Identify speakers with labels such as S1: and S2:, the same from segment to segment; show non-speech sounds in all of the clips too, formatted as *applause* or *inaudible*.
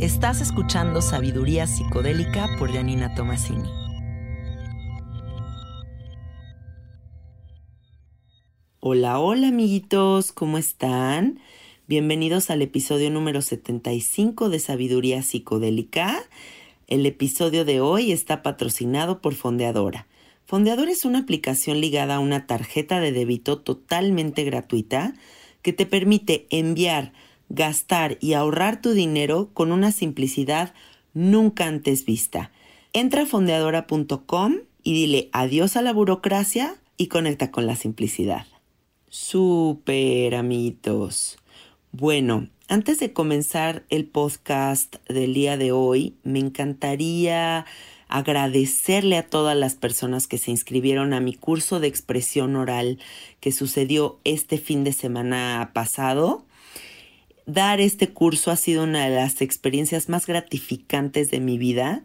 S1: Estás escuchando Sabiduría Psicodélica por Janina Tomasini. Hola, hola amiguitos, ¿cómo están? Bienvenidos al episodio número 75 de Sabiduría Psicodélica. El episodio de hoy está patrocinado por Fondeadora. Fondeadora es una aplicación ligada a una tarjeta de débito totalmente gratuita que te permite enviar gastar y ahorrar tu dinero con una simplicidad nunca antes vista. Entra a fondeadora.com y dile adiós a la burocracia y conecta con la simplicidad. Super amiguitos. Bueno, antes de comenzar el podcast del día de hoy, me encantaría agradecerle a todas las personas que se inscribieron a mi curso de expresión oral que sucedió este fin de semana pasado dar este curso ha sido una de las experiencias más gratificantes de mi vida.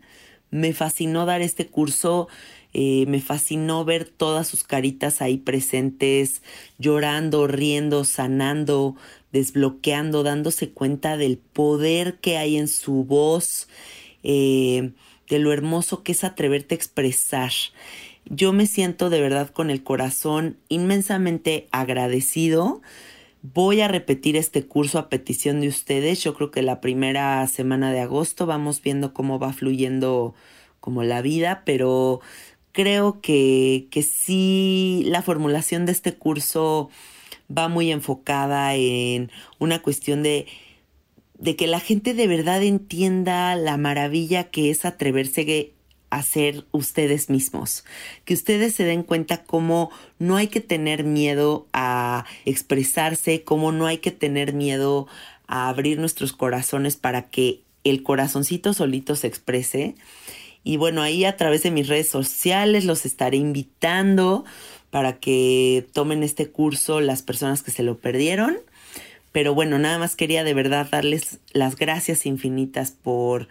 S1: Me fascinó dar este curso, eh, me fascinó ver todas sus caritas ahí presentes, llorando, riendo, sanando, desbloqueando, dándose cuenta del poder que hay en su voz, eh, de lo hermoso que es atreverte a expresar. Yo me siento de verdad con el corazón inmensamente agradecido Voy a repetir este curso a petición de ustedes. Yo creo que la primera semana de agosto vamos viendo cómo va fluyendo como la vida, pero creo que, que sí la formulación de este curso va muy enfocada en una cuestión de, de que la gente de verdad entienda la maravilla que es atreverse a ser ustedes mismos, que ustedes se den cuenta cómo no hay que tener miedo a expresarse, cómo no hay que tener miedo a abrir nuestros corazones para que el corazoncito solito se exprese. Y bueno, ahí a través de mis redes sociales los estaré invitando para que tomen este curso las personas que se lo perdieron. Pero bueno, nada más quería de verdad darles las gracias infinitas por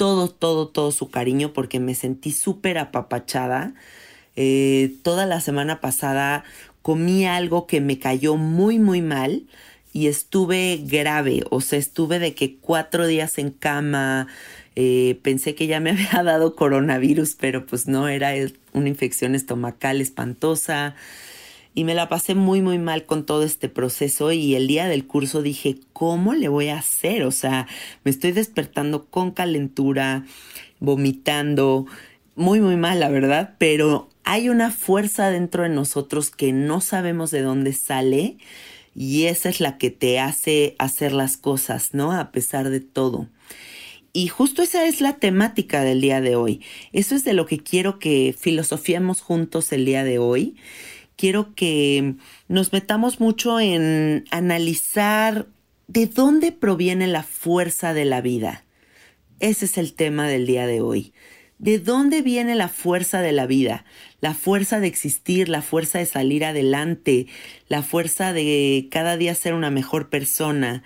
S1: todo, todo, todo su cariño porque me sentí súper apapachada. Eh, toda la semana pasada comí algo que me cayó muy, muy mal y estuve grave, o sea, estuve de que cuatro días en cama, eh, pensé que ya me *laughs* había dado coronavirus, pero pues no, era una infección estomacal espantosa y me la pasé muy muy mal con todo este proceso y el día del curso dije, ¿cómo le voy a hacer? O sea, me estoy despertando con calentura, vomitando, muy muy mal la verdad, pero hay una fuerza dentro de nosotros que no sabemos de dónde sale y esa es la que te hace hacer las cosas, ¿no? A pesar de todo. Y justo esa es la temática del día de hoy. Eso es de lo que quiero que filosofiemos juntos el día de hoy quiero que nos metamos mucho en analizar de dónde proviene la fuerza de la vida. Ese es el tema del día de hoy. ¿De dónde viene la fuerza de la vida? La fuerza de existir, la fuerza de salir adelante, la fuerza de cada día ser una mejor persona,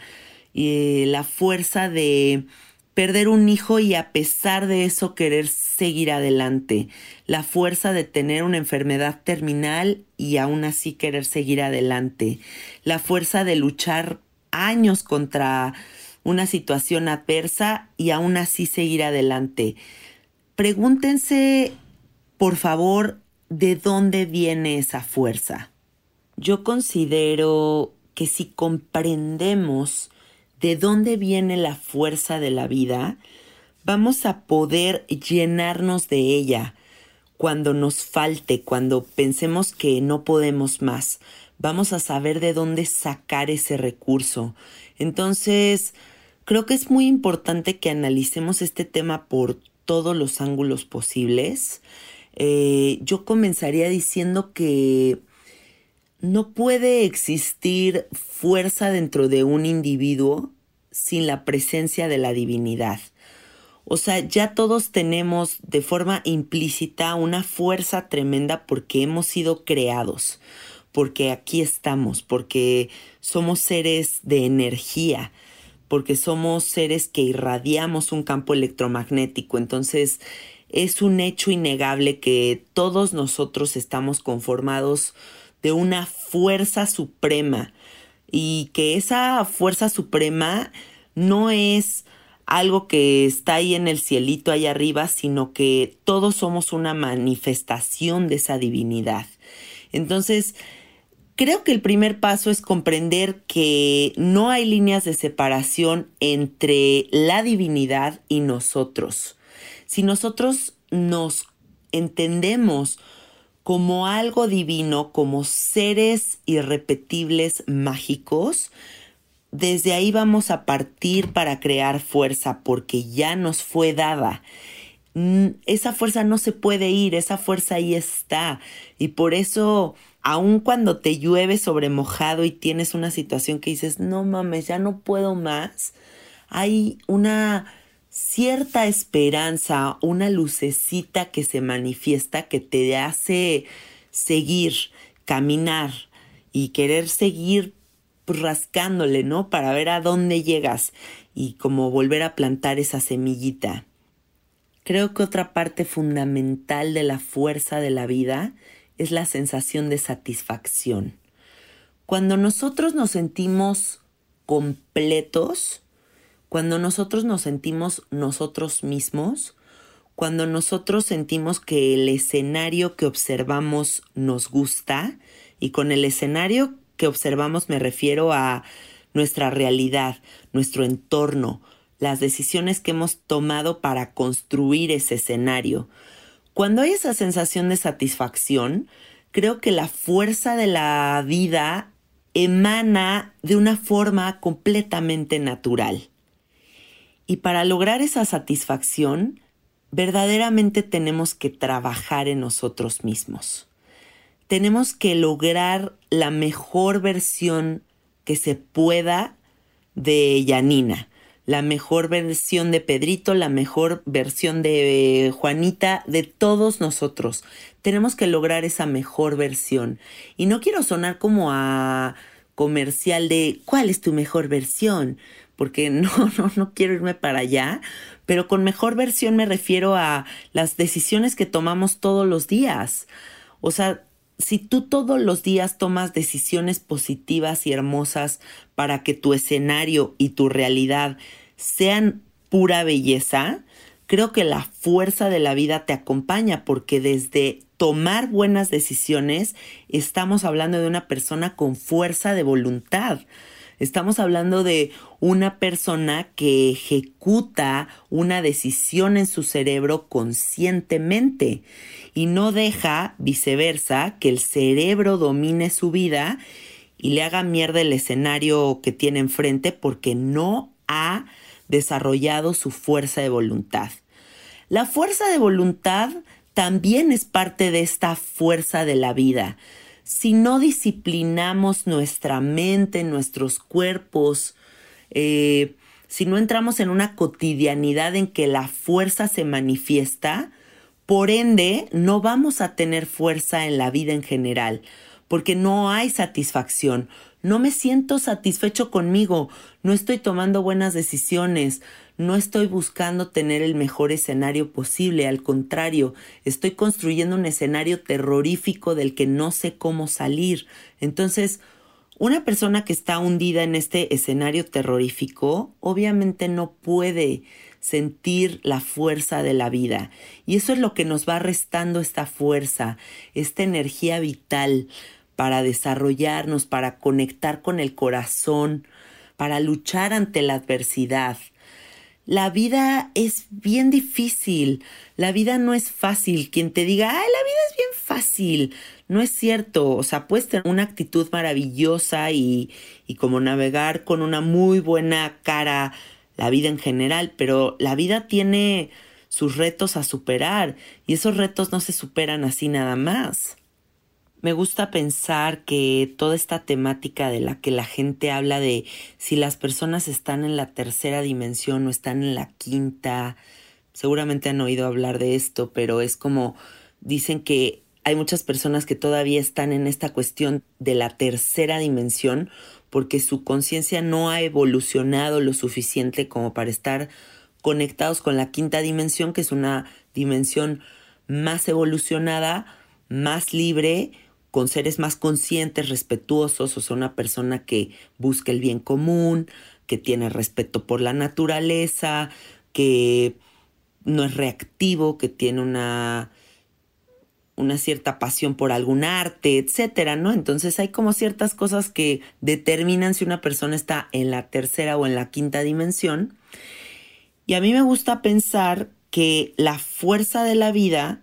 S1: y la fuerza de perder un hijo y a pesar de eso querer seguir adelante, la fuerza de tener una enfermedad terminal y aún así querer seguir adelante, la fuerza de luchar años contra una situación adversa y aún así seguir adelante. Pregúntense, por favor, de dónde viene esa fuerza. Yo considero que si comprendemos de dónde viene la fuerza de la vida, vamos a poder llenarnos de ella cuando nos falte, cuando pensemos que no podemos más. Vamos a saber de dónde sacar ese recurso. Entonces, creo que es muy importante que analicemos este tema por todos los ángulos posibles. eh, yo comenzaría diciendo que no puede existir fuerza dentro de un individuo sin la presencia de la divinidad. O sea, ya todos tenemos de forma implícita una fuerza tremenda porque hemos sido creados, porque aquí estamos, porque somos seres de energía, porque somos seres que irradiamos un campo electromagnético. Entonces, es un hecho innegable que todos nosotros estamos conformados de una fuerza suprema y que esa fuerza suprema no es algo que está ahí en el cielito ahí arriba, sino que todos somos una manifestación de esa divinidad. Entonces, creo que el primer paso es comprender que no hay líneas de separación entre la divinidad y nosotros. Si nosotros nos entendemos como algo divino, como seres irrepetibles mágicos, desde ahí vamos a partir para crear fuerza porque ya nos fue dada. Mm, esa fuerza no se puede ir, esa fuerza ahí está. Y por eso, aun cuando te llueve sobre mojado y tienes una situación que dices, no mames, ya no puedo más, hay una cierta esperanza, una lucecita que se manifiesta que te hace seguir, caminar y querer seguir rascándole, ¿no? Para ver a dónde llegas y como volver a plantar esa semillita. Creo que otra parte fundamental de la fuerza de la vida es la sensación de satisfacción. Cuando nosotros nos sentimos completos, cuando nosotros nos sentimos nosotros mismos, cuando nosotros sentimos que el escenario que observamos nos gusta, y con el escenario que observamos me refiero a nuestra realidad, nuestro entorno, las decisiones que hemos tomado para construir ese escenario. Cuando hay esa sensación de satisfacción, creo que la fuerza de la vida emana de una forma completamente natural. Y para lograr esa satisfacción, verdaderamente tenemos que trabajar en nosotros mismos. Tenemos que lograr la mejor versión que se pueda de Yanina, la mejor versión de Pedrito, la mejor versión de Juanita, de todos nosotros. Tenemos que lograr esa mejor versión. Y no quiero sonar como a comercial de ¿cuál es tu mejor versión? porque *laughs* no, no, no quiero irme para allá, pero con mejor versión me refiero a las decisiones que tomamos todos los días. O sea, si tú todos los días tomas decisiones positivas y hermosas para que tu escenario y tu realidad sean pura belleza, creo que la fuerza de la vida te acompaña porque desde tomar buenas decisiones estamos hablando de una persona con fuerza de voluntad. Estamos hablando de una persona que ejecuta una decisión en su cerebro conscientemente y no deja, viceversa, que el cerebro domine su vida y le haga mierda el escenario que tiene enfrente porque no ha desarrollado su fuerza de voluntad. La fuerza de voluntad también es parte de esta fuerza de la vida si no disciplinamos nuestra mente, nuestros cuerpos, eh, si no entramos en una cotidianidad en que la fuerza se manifiesta, por ende no vamos a tener fuerza en la vida en general, porque no hay satisfacción, no me siento satisfecho conmigo, no estoy tomando buenas decisiones, no estoy buscando tener el mejor escenario posible, al contrario, estoy construyendo un escenario terrorífico del que no sé cómo salir. Entonces, una persona que está hundida en este escenario terrorífico obviamente no puede sentir la fuerza de la vida. Y eso es lo que nos va restando esta fuerza, esta energía vital para desarrollarnos, para conectar con el corazón, para luchar ante la adversidad. La vida es bien difícil, la vida no es fácil. Quien te diga, ay, la vida es bien fácil, no es cierto. O sea, puedes tener una actitud maravillosa y, y como navegar con una muy buena cara la vida en general, pero la vida tiene sus retos a superar y esos retos no se superan así nada más. Me gusta pensar que toda esta temática de la que la gente habla de si las personas están en la tercera dimensión o están en la quinta, seguramente han oído hablar de esto, pero es como dicen que hay muchas personas que todavía están en esta cuestión de la tercera dimensión porque su conciencia no ha evolucionado lo suficiente como para estar conectados con la quinta dimensión, que es una dimensión más evolucionada, más libre, con seres más conscientes, respetuosos, o sea, una persona que busca el bien común, que tiene respeto por la naturaleza, que no es reactivo, que tiene una una cierta pasión por algún arte, etcétera, ¿no? Entonces hay como ciertas cosas que determinan si una persona está en la tercera o en la quinta dimensión. Y a mí me gusta pensar que la fuerza de la vida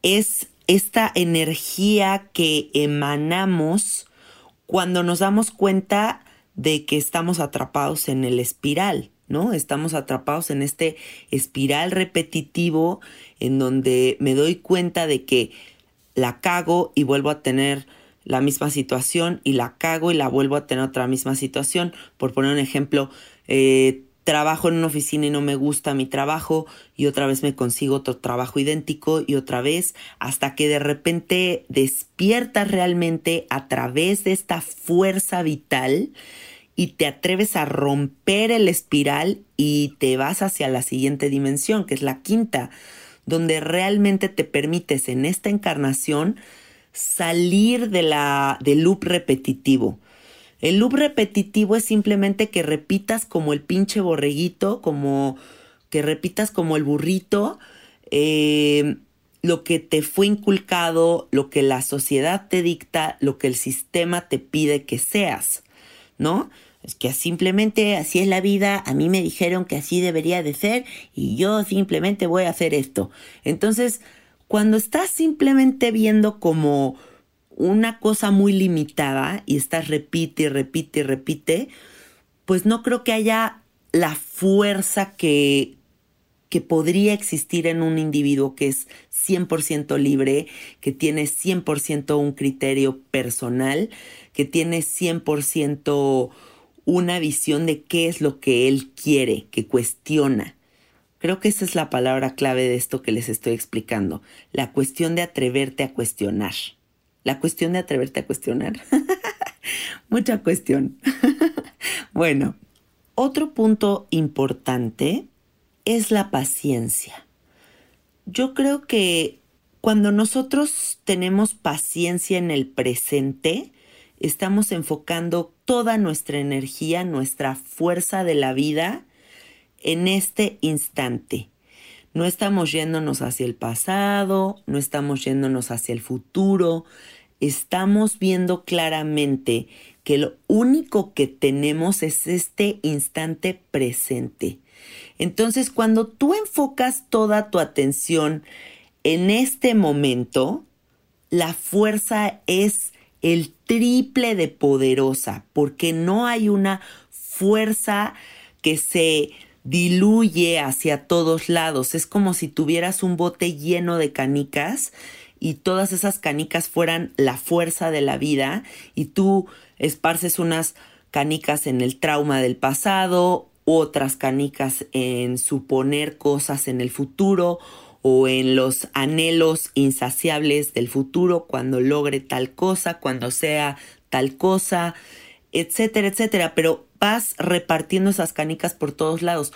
S1: es esta energía que emanamos cuando nos damos cuenta de que estamos atrapados en el espiral, ¿no? Estamos atrapados en este espiral repetitivo en donde me doy cuenta de que la cago y vuelvo a tener la misma situación y la cago y la vuelvo a tener otra misma situación. Por poner un ejemplo, eh, trabajo en una oficina y no me gusta mi trabajo y otra vez me consigo otro trabajo idéntico y otra vez hasta que de repente despiertas realmente a través de esta fuerza vital y te atreves a romper el espiral y te vas hacia la siguiente dimensión, que es la quinta, donde realmente te permites en esta encarnación salir de la, del loop repetitivo. El loop repetitivo es simplemente que repitas como el pinche borreguito, como que repitas como el burrito, eh, lo que te fue inculcado, lo que la sociedad te dicta, lo que el sistema te pide que seas, ¿no? Es que simplemente así es la vida, a mí me dijeron que así debería de ser y yo simplemente voy a hacer esto. Entonces, cuando estás simplemente viendo como una cosa muy limitada y estás repite y repite y repite, pues no creo que haya la fuerza que, que podría existir en un individuo que es 100% libre, que tiene 100% un criterio personal, que tiene 100% una visión de qué es lo que él quiere, que cuestiona. Creo que esa es la palabra clave de esto que les estoy explicando, la cuestión de atreverte a cuestionar. La cuestión de atreverte a cuestionar. *laughs* Mucha cuestión. *laughs* bueno, otro punto importante es la paciencia. Yo creo que cuando nosotros tenemos paciencia en el presente, estamos enfocando toda nuestra energía, nuestra fuerza de la vida en este instante. No estamos yéndonos hacia el pasado, no estamos yéndonos hacia el futuro, estamos viendo claramente que lo único que tenemos es este instante presente. Entonces, cuando tú enfocas toda tu atención en este momento, la fuerza es el triple de poderosa, porque no hay una fuerza que se diluye hacia todos lados. Es como si tuvieras un bote lleno de canicas y todas esas canicas fueran la fuerza de la vida y tú esparces unas canicas en el trauma del pasado, otras canicas en suponer cosas en el futuro o en los anhelos insaciables del futuro cuando logre tal cosa, cuando sea tal cosa, etcétera, etcétera. Pero vas repartiendo esas canicas por todos lados.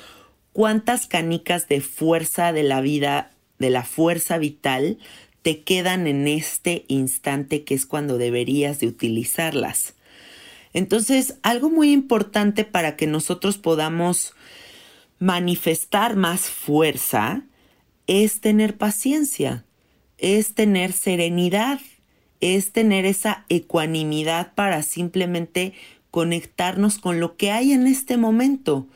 S1: ¿Cuántas canicas de fuerza de la vida, de la fuerza vital, te quedan en este instante que es cuando deberías de utilizarlas? Entonces, algo muy importante para que nosotros podamos manifestar más fuerza es tener paciencia, es tener serenidad, es tener esa ecuanimidad para simplemente conectarnos con lo que hay en este momento.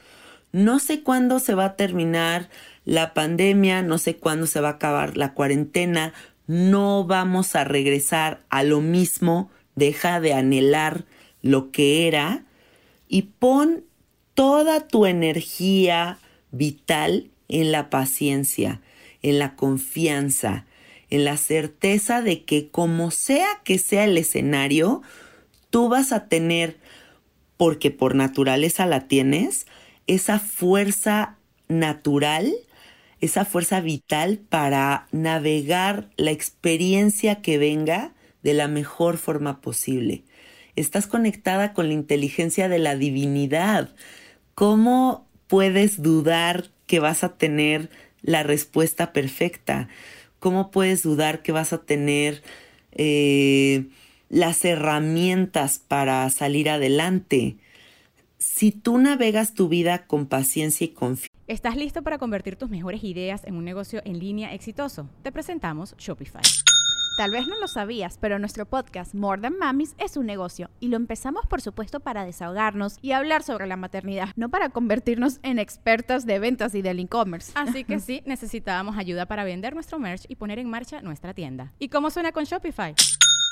S1: No sé cuándo se va a terminar la pandemia, no sé cuándo se va a acabar la cuarentena, no vamos a regresar a lo mismo, deja de anhelar lo que era y pon toda tu energía vital en la paciencia, en la confianza, en la certeza de que como sea que sea el escenario, tú vas a tener, porque por naturaleza la tienes, esa fuerza natural, esa fuerza vital para navegar la experiencia que venga de la mejor forma posible. Estás conectada con la inteligencia de la divinidad. ¿Cómo puedes dudar que vas a tener la respuesta perfecta? ¿Cómo puedes dudar que vas a tener eh, las herramientas para salir adelante? Si tú navegas tu vida con paciencia y confianza,
S2: ¿Estás listo para convertir tus mejores ideas en un negocio en línea exitoso? Te presentamos Shopify.
S3: Tal vez no lo sabías, pero nuestro podcast More Than Mamis es un negocio y lo empezamos por supuesto para desahogarnos y hablar sobre la maternidad, no para convertirnos en expertas de ventas y del e-commerce.
S2: Así que *laughs* sí, necesitábamos ayuda para vender nuestro merch y poner en marcha nuestra tienda. ¿Y cómo suena con Shopify?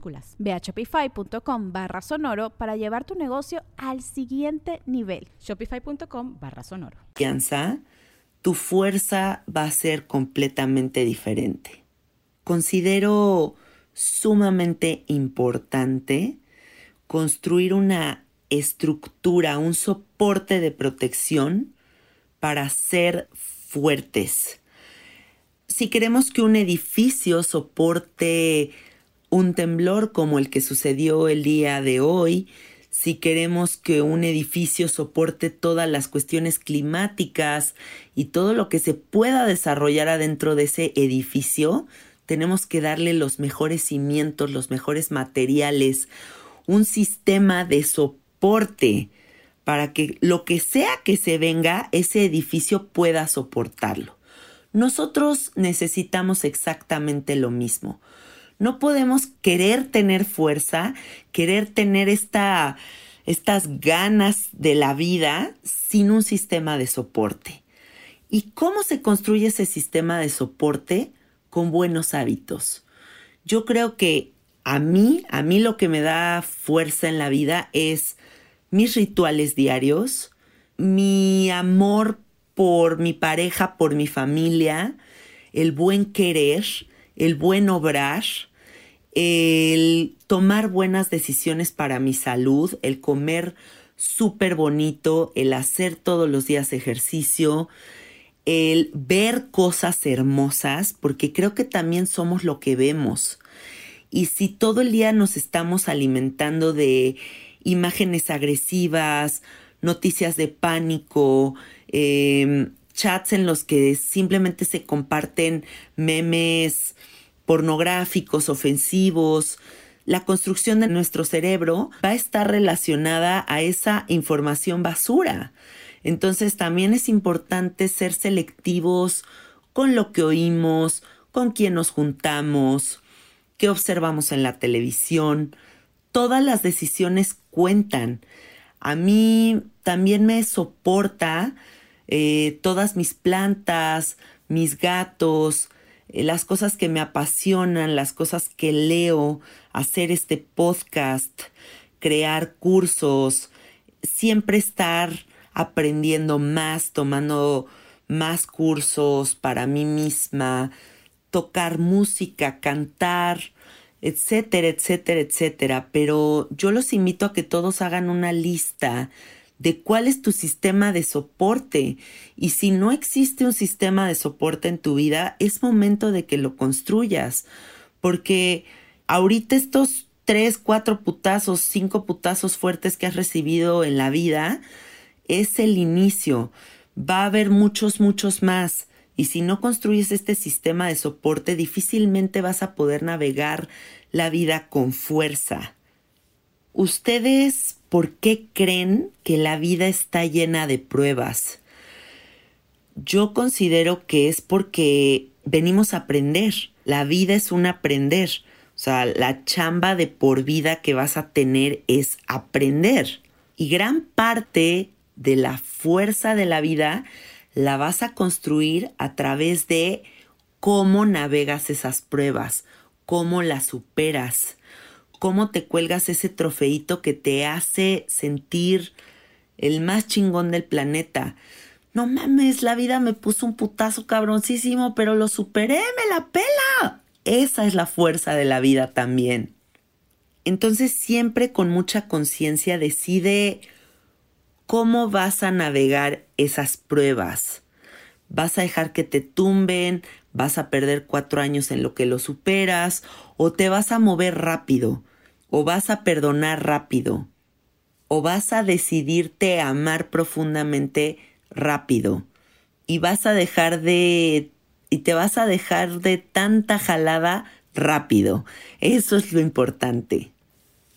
S2: minúsculas.
S3: Ve a shopify.com barra sonoro para llevar tu negocio al siguiente nivel.
S2: Shopify.com barra sonoro.
S1: Tu fuerza va a ser completamente diferente. Considero sumamente importante construir una estructura, un soporte de protección para ser fuertes. Si queremos que un edificio soporte un temblor como el que sucedió el día de hoy, si queremos que un edificio soporte todas las cuestiones climáticas y todo lo que se pueda desarrollar adentro de ese edificio, tenemos que darle los mejores cimientos, los mejores materiales, un sistema de soporte para que lo que sea que se venga, ese edificio pueda soportarlo. Nosotros necesitamos exactamente lo mismo. No podemos querer tener fuerza, querer tener esta, estas ganas de la vida sin un sistema de soporte. ¿Y cómo se construye ese sistema de soporte? Con buenos hábitos. Yo creo que a mí, a mí lo que me da fuerza en la vida es mis rituales diarios, mi amor por mi pareja, por mi familia, el buen querer, el buen obrar, el tomar buenas decisiones para mi salud, el comer súper bonito, el hacer todos los días ejercicio, el ver cosas hermosas, porque creo que también somos lo que vemos. Y si todo el día nos estamos alimentando de imágenes agresivas, noticias de pánico, em, chats en los que simplemente se comparten memes, pornográficos, ofensivos, la construcción de nuestro cerebro va a estar relacionada a esa información basura. Entonces también es importante ser selectivos con lo que oímos, con quién nos juntamos, qué observamos en la televisión. Todas las decisiones cuentan. A mí también me soporta eh, todas mis plantas, mis gatos, las cosas que me apasionan, las cosas que leo, hacer este podcast, crear cursos, siempre estar aprendiendo más, tomando más cursos para mí misma, tocar música, cantar, etcétera, etcétera, etcétera. Pero yo los invito a que todos hagan una lista de cuál es tu sistema de soporte. Y si no existe un sistema de soporte en tu vida, es momento de que lo construyas. Porque ahorita estos tres, cuatro putazos, cinco putazos fuertes que has recibido en la vida, es el inicio. Va a haber muchos, muchos más. Y si no construyes este sistema de soporte, difícilmente vas a poder navegar la vida con fuerza. ¿Ustedes por qué creen que la vida está llena de pruebas? Yo considero que es porque venimos a aprender. La vida es un aprender. O sea, la chamba de por vida que vas a tener es aprender. Y gran parte de la fuerza de la vida la vas a construir a través de cómo navegas esas pruebas, cómo las superas, cómo te cuelgas ese trofeito que te hace sentir el más chingón del planeta. No mames, la vida me puso un putazo cabroncísimo, pero lo superé, me la pela. Esa es la fuerza de la vida también. Entonces siempre con mucha conciencia decide cómo vas a navegar esas pruebas. ¿Vas a dejar que te tumben? ¿Vas a perder cuatro años en lo que lo superas? ¿O te vas a mover rápido? ¿O vas a perdonar rápido? ¿O vas a decidirte a amar profundamente rápido? Y vas a dejar de... y te vas a dejar de tanta jalada rápido. Eso es lo importante.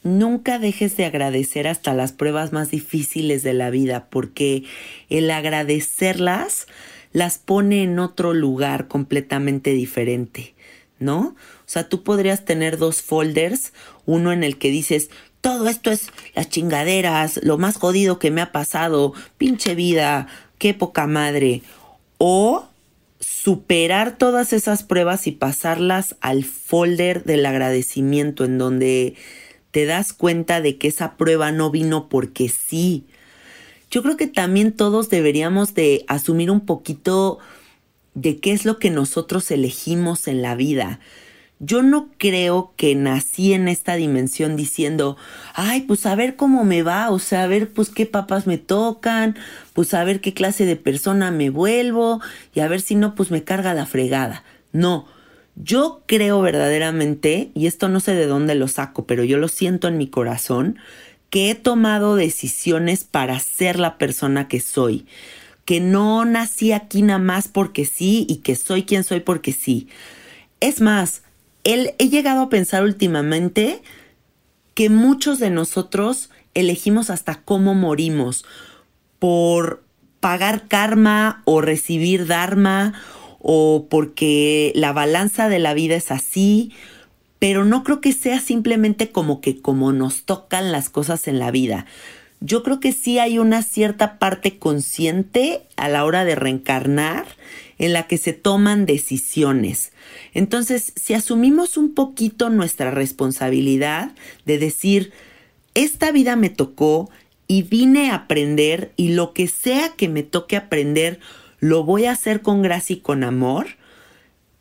S1: Nunca dejes de agradecer hasta las pruebas más difíciles de la vida, porque el agradecerlas las pone en otro lugar completamente diferente, ¿no? O sea, tú podrías tener dos folders, uno en el que dices, todo esto es las chingaderas, lo más jodido que me ha pasado, pinche vida, qué poca madre. O superar todas esas pruebas y pasarlas al folder del agradecimiento en donde te das cuenta de que esa prueba no vino porque sí. Yo creo que también todos deberíamos de asumir un poquito de qué es lo que nosotros elegimos en la vida. Yo no creo que nací en esta dimensión diciendo, ay, pues a ver cómo me va, o sea, a ver pues qué papas me tocan, pues a ver qué clase de persona me vuelvo y a ver si no, pues me carga la fregada. No, yo creo verdaderamente, y esto no sé de dónde lo saco, pero yo lo siento en mi corazón, que he tomado decisiones para ser la persona que soy, que no nací aquí nada más porque sí y que soy quien soy porque sí. Es más, he llegado a pensar últimamente que muchos de nosotros elegimos hasta cómo morimos por pagar karma o recibir dharma o porque la balanza de la vida es así, pero no creo que sea simplemente como que como nos tocan las cosas en la vida. Yo creo que sí hay una cierta parte consciente a la hora de reencarnar en la que se toman decisiones. Entonces, si asumimos un poquito nuestra responsabilidad de decir, esta vida me tocó y vine a aprender y lo que sea que me toque aprender, lo voy a hacer con gracia y con amor,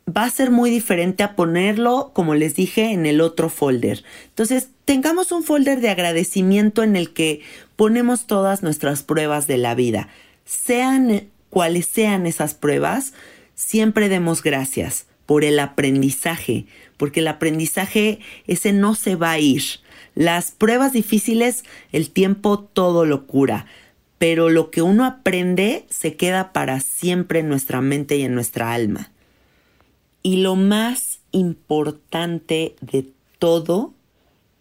S1: va a ser muy diferente a ponerlo, como les dije, en el otro folder. Entonces, tengamos un folder de agradecimiento en el que ponemos todas nuestras pruebas de la vida. Sean cuales sean esas pruebas, siempre demos gracias por el aprendizaje, porque el aprendizaje ese no se va a ir. Las pruebas difíciles, el tiempo todo lo cura pero lo que uno aprende se queda para siempre en nuestra mente y en nuestra alma. Y lo más importante de todo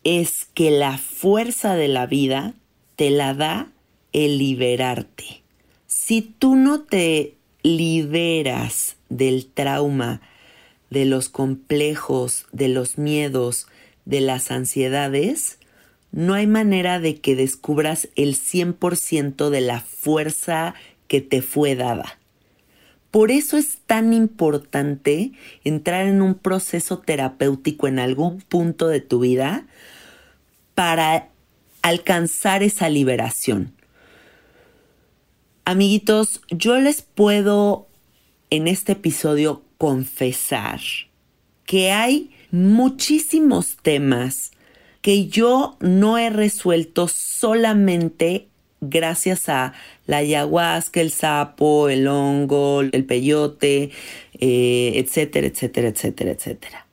S1: es que la fuerza de la vida te la da el liberarte. Si tú no te liberas del trauma, de los complejos, de los miedos, de las ansiedades, no hay manera de que descubras el 100% de la fuerza que te fue dada. Por eso es tan importante entrar en un proceso terapéutico en algún punto de tu vida para alcanzar esa liberación. Amiguitos, yo les puedo en este episodio confesar que hay muchísimos temas que yo no he resuelto solamente gracias a la ayahuasca, el sapo, el hongo, el peyote, eh, etcétera, etcétera, etcétera, etcétera.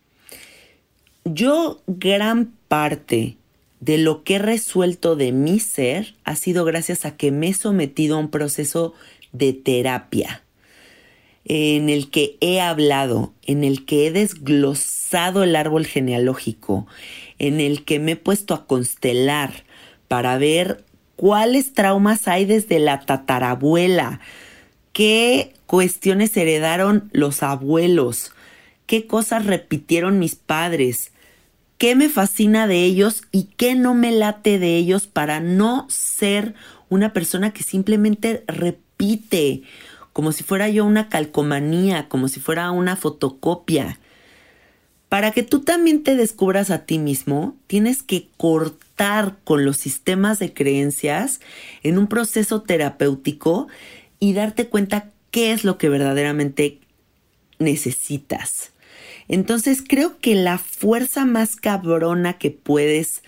S1: Yo gran parte de lo que he resuelto de mi ser ha sido gracias a que me he sometido a un proceso de terapia en el que he hablado, en el que he desglosado el árbol genealógico, en el que me he puesto a constelar para ver cuáles traumas hay desde la tatarabuela, qué cuestiones heredaron los abuelos, qué cosas repitieron mis padres, qué me fascina de ellos y qué no me late de ellos para no ser una persona que simplemente repite, como si fuera yo una calcomanía, como si fuera una fotocopia. Para que tú también te descubras a ti mismo, tienes que cortar con los sistemas de creencias en un proceso terapéutico y darte cuenta qué es lo que verdaderamente necesitas. Entonces creo que la fuerza más cabrona que puedes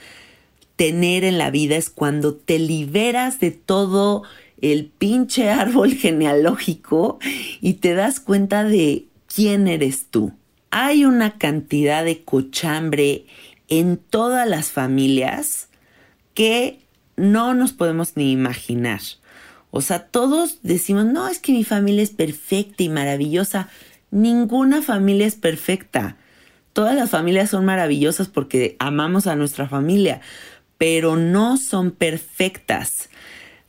S1: tener en la vida es cuando te liberas de todo el pinche árbol *laughs* genealógico y te das cuenta de quién eres tú. Hay una cantidad de cochambre en todas las familias que no nos podemos ni imaginar. O sea, todos decimos, no, es que mi familia es perfecta y maravillosa. Ninguna familia es perfecta. Todas las familias son maravillosas porque amamos a nuestra familia, pero no son perfectas.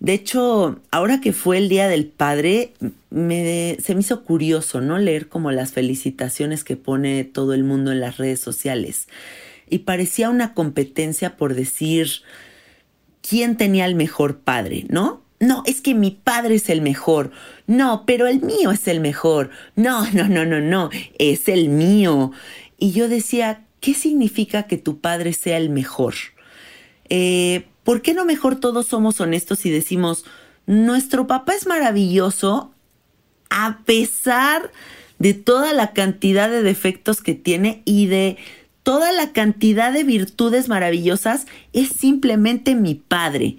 S1: De hecho, ahora que fue el Día del Padre, me, se me hizo curioso, ¿no? Leer como las felicitaciones que pone todo el mundo en las redes sociales. Y parecía una competencia por decir quién tenía el mejor padre, ¿no? No, es que mi padre es el mejor. No, pero el mío es el mejor. No, no, no, no, no, es el mío. Y yo decía, ¿qué significa que tu padre sea el mejor? Eh, ¿por qué no mejor todos somos honestos y decimos, nuestro papá es maravilloso a pesar de toda la cantidad de defectos que tiene y de toda la cantidad de virtudes maravillosas, es simplemente mi padre.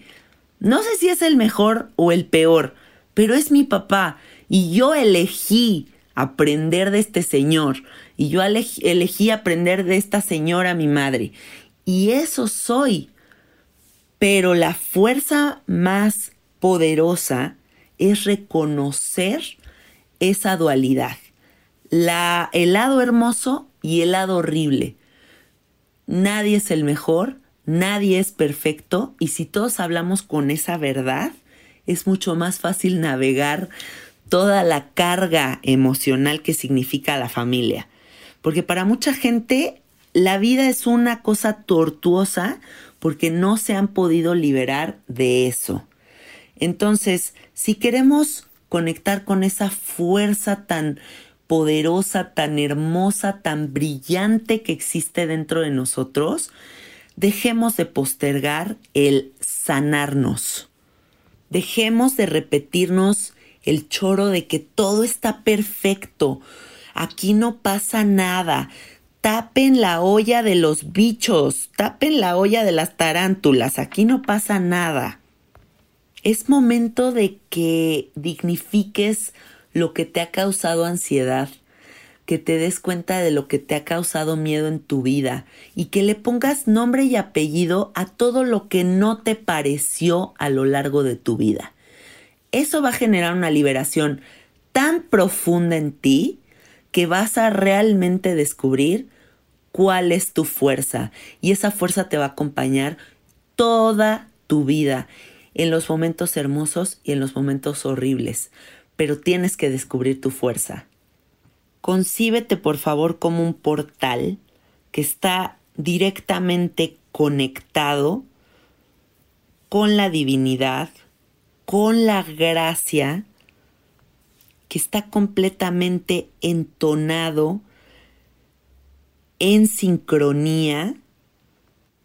S1: No sé si es el mejor o el peor, pero es mi papá y yo elegí aprender de este señor y yo elegí aprender de esta señora mi madre y eso soy. Pero la fuerza más poderosa es reconocer esa dualidad. La, el lado hermoso y el lado horrible. Nadie es el mejor, nadie es perfecto y si todos hablamos con esa verdad, es mucho más fácil navegar toda la carga emocional que significa la familia. Porque para mucha gente la vida es una cosa tortuosa porque no se han podido liberar de eso. Entonces, si queremos conectar con esa fuerza tan poderosa, tan hermosa, tan brillante que existe dentro de nosotros, dejemos de postergar el sanarnos. Dejemos de repetirnos el choro de que todo está perfecto. Aquí no pasa nada tapen la olla de los bichos, tapen la olla de las tarántulas, aquí no pasa nada. Es momento de que dignifiques lo que te ha causado ansiedad, que te des cuenta de lo que te ha causado miedo en tu vida y que le pongas nombre y apellido a todo lo que no te pareció a lo largo de tu vida. Eso va a generar una liberación tan profunda en ti que vas a realmente descubrir cuál es tu fuerza y esa fuerza te va a acompañar toda tu vida, en los momentos hermosos y en los momentos horribles, pero tienes que descubrir tu fuerza. Concíbete por favor como un portal que está directamente conectado con la divinidad, con la gracia, que está completamente entonado en sincronía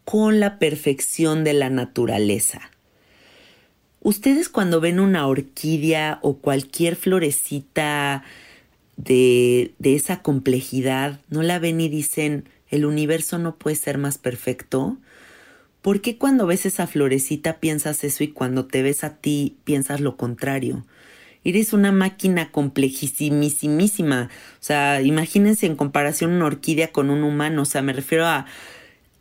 S1: con la perfección de la naturaleza. Ustedes cuando ven una orquídea o cualquier florecita de, de, esa complejidad, no la ven y dicen, el universo no puede ser más perfecto. ¿Por qué cuando ves esa florecita piensas eso y cuando te ves a ti piensas lo contrario? eres una máquina complejísimísima. O sea, imagínense en comparación una orquídea con un humano. O sea, me refiero a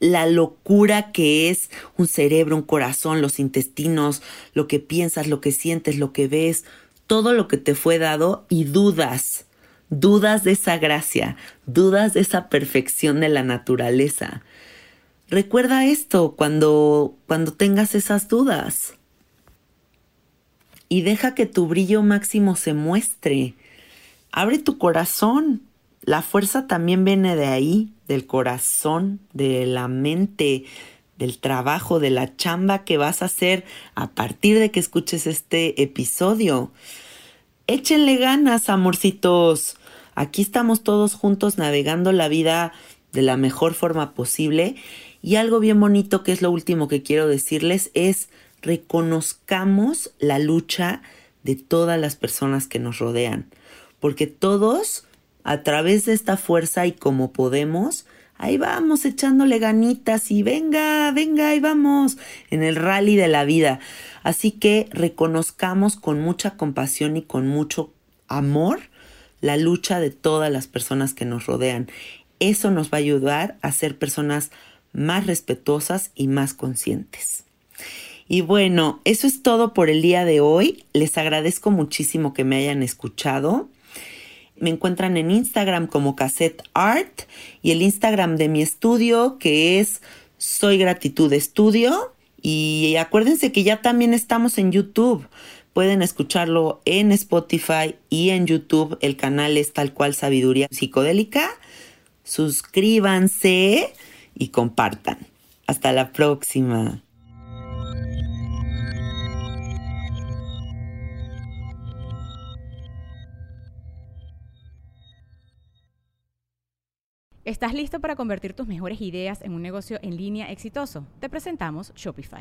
S1: la locura que es un cerebro, un corazón, los intestinos, lo que piensas, lo que sientes, lo que ves, todo lo que te fue dado y dudas. Dudas de esa gracia, dudas de esa perfección de la naturaleza. Recuerda esto cuando, cuando tengas esas dudas. y deja que tu brillo máximo se muestre. Abre tu corazón. La fuerza también viene de ahí, del corazón, de la mente, del trabajo, de la chamba que vas a hacer a partir de que escuches este episodio. Échenle ganas, amorcitos. Aquí estamos todos juntos navegando la vida de la mejor forma posible. Y algo bien bonito que es lo último que quiero decirles es reconozcamos la lucha de todas las personas que nos rodean. Porque todos, a través de esta fuerza y como podemos, ahí vamos echándole ganitas y venga, venga, ahí vamos en el rally de la vida. Así que reconozcamos con mucha compasión y con mucho amor la lucha de todas las personas que nos rodean. Eso nos va a ayudar a ser personas más respetuosas y más conscientes. Y bueno, eso es todo por el día de hoy. Les agradezco muchísimo que me hayan escuchado. Me encuentran en Instagram como Cassette Art y el Instagram de mi estudio que es Soy Gratitud Estudio. Y acuérdense que ya también estamos en YouTube. Pueden escucharlo en Spotify y en YouTube. El canal es tal cual Sabiduría Psicodélica. Suscríbanse y compartan. Hasta la próxima.
S2: ¿Estás listo para convertir tus mejores ideas en un negocio en línea exitoso? Te presentamos Shopify.